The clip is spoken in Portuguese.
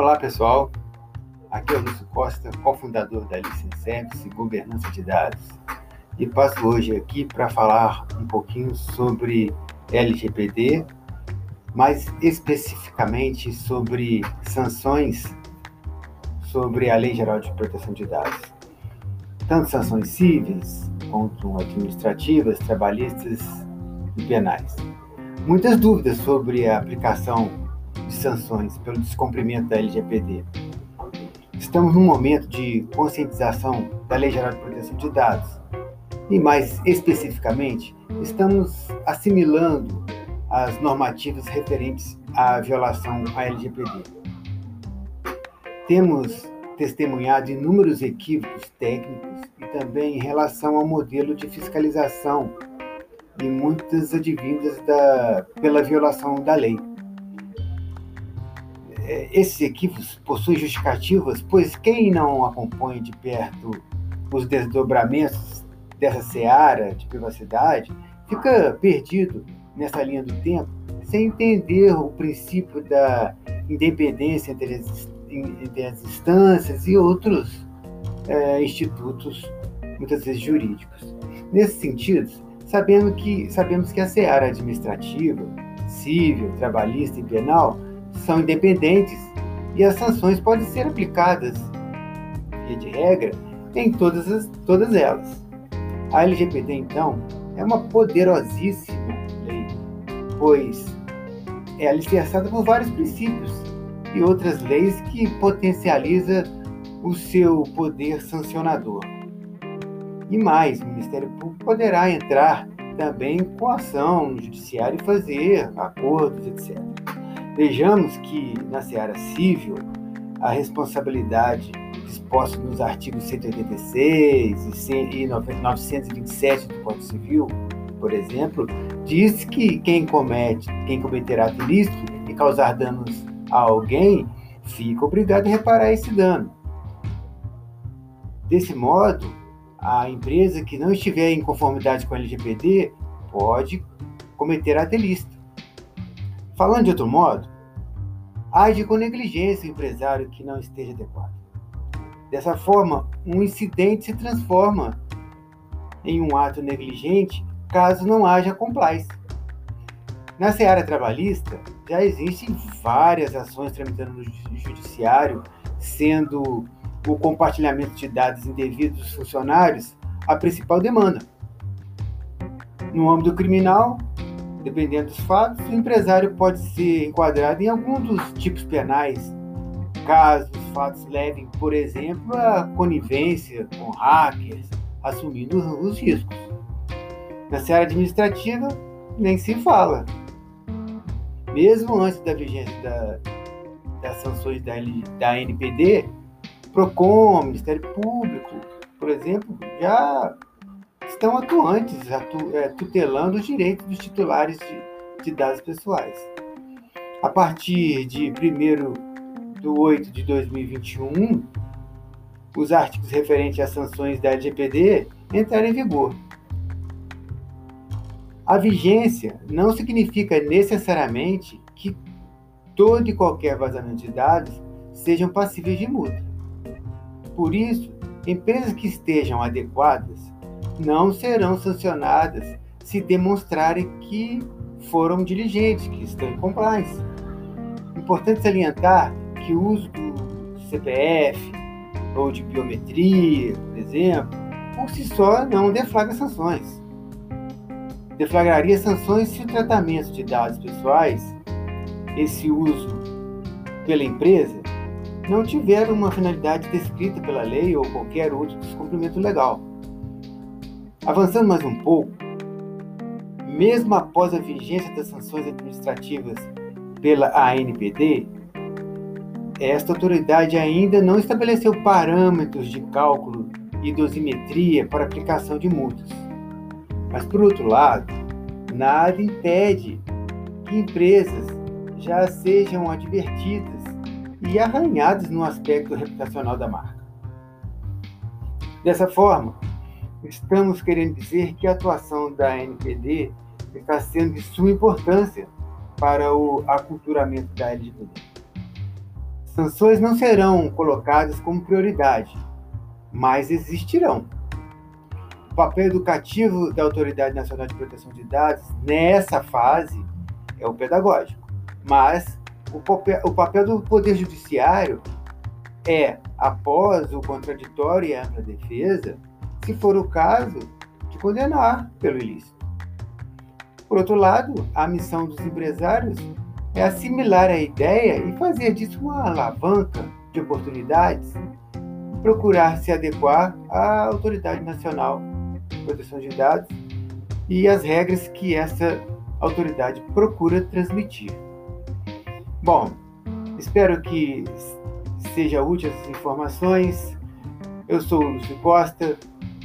Olá pessoal, aqui é o Lúcio Costa, cofundador da Licenservice Governança de Dados e passo hoje aqui para falar um pouquinho sobre LGPD, mais especificamente sobre sanções sobre a Lei Geral de Proteção de Dados. Tanto sanções cíveis quanto administrativas, trabalhistas e penais. Muitas dúvidas sobre a aplicação de sanções pelo descumprimento da LGPD. Estamos num momento de conscientização da Lei Geral de Proteção de Dados e, mais especificamente, estamos assimilando as normativas referentes à violação à LGPD. Temos testemunhado inúmeros equívocos técnicos e também em relação ao modelo de fiscalização e muitas advindas da, pela violação da lei. É, esses equívocos possuem justificativas, pois quem não acompanha de perto os desdobramentos dessa seara de privacidade fica perdido nessa linha do tempo, sem entender o princípio da independência entre as, entre as instâncias e outros é, institutos, muitas vezes jurídicos. Nesse sentido, sabemos que, sabemos que a seara administrativa, civil, trabalhista e penal são independentes e as sanções podem ser aplicadas, via de regra, em todas, as, todas elas. A LGPD, então, é uma poderosíssima lei, pois é alicerçada por vários princípios e outras leis que potencializa o seu poder sancionador. E mais, o Ministério Público poderá entrar também com ação no judiciário e fazer acordos, etc. Vejamos que na seara civil, a responsabilidade disposta nos artigos 186 e 927 do Código Civil, por exemplo, diz que quem comete, quem cometer ato ilícito e causar danos a alguém, fica obrigado a reparar esse dano. Desse modo, a empresa que não estiver em conformidade com a LGPD pode cometer ato ilícito. Falando de outro modo, age com negligência o empresário que não esteja adequado. Dessa forma, um incidente se transforma em um ato negligente caso não haja compliance. Na seara trabalhista, já existem várias ações tramitando no judiciário, sendo o compartilhamento de dados indevidos dos funcionários a principal demanda. No âmbito criminal, Dependendo dos fatos, o empresário pode ser enquadrado em algum dos tipos penais, caso os fatos levem, por exemplo, a conivência com hackers, assumindo os riscos. Na seara administrativa, nem se fala. Mesmo antes da vigência da, das sanções da, da NPD, PROCON, Ministério Público, por exemplo, já estão atuantes, atu, é, tutelando os direitos dos titulares de, de dados pessoais. A partir de 1 de 8 de 2021, os artigos referentes às sanções da LGPD entraram em vigor. A vigência não significa necessariamente que todo e qualquer vazamento de dados sejam passíveis de multa. Por isso, empresas que estejam adequadas não serão sancionadas se demonstrarem que foram diligentes, que estão em compliance. Importante salientar que o uso do CPF ou de biometria, por exemplo, por si só não deflagra sanções. Deflagraria sanções se o tratamento de dados pessoais, esse uso pela empresa, não tiver uma finalidade descrita pela lei ou qualquer outro descumprimento legal. Avançando mais um pouco, mesmo após a vigência das sanções administrativas pela ANPD, esta autoridade ainda não estabeleceu parâmetros de cálculo e dosimetria para aplicação de multas. Mas, por outro lado, nada impede que empresas já sejam advertidas e arranhadas no aspecto reputacional da marca. Dessa forma, Estamos querendo dizer que a atuação da NPD está sendo de suma importância para o aculturamento da LGBT. Sanções não serão colocadas como prioridade, mas existirão. O papel educativo da Autoridade Nacional de Proteção de Dados nessa fase é o pedagógico, mas o papel, o papel do Poder Judiciário é, após o contraditório e a ampla defesa, se for o caso, de condenar pelo ilícito. Por outro lado, a missão dos empresários é assimilar a ideia e fazer disso uma alavanca de oportunidades, procurar se adequar à Autoridade Nacional de Proteção de Dados e às regras que essa autoridade procura transmitir. Bom, espero que seja útil essas informações. Eu sou o Lúcio Costa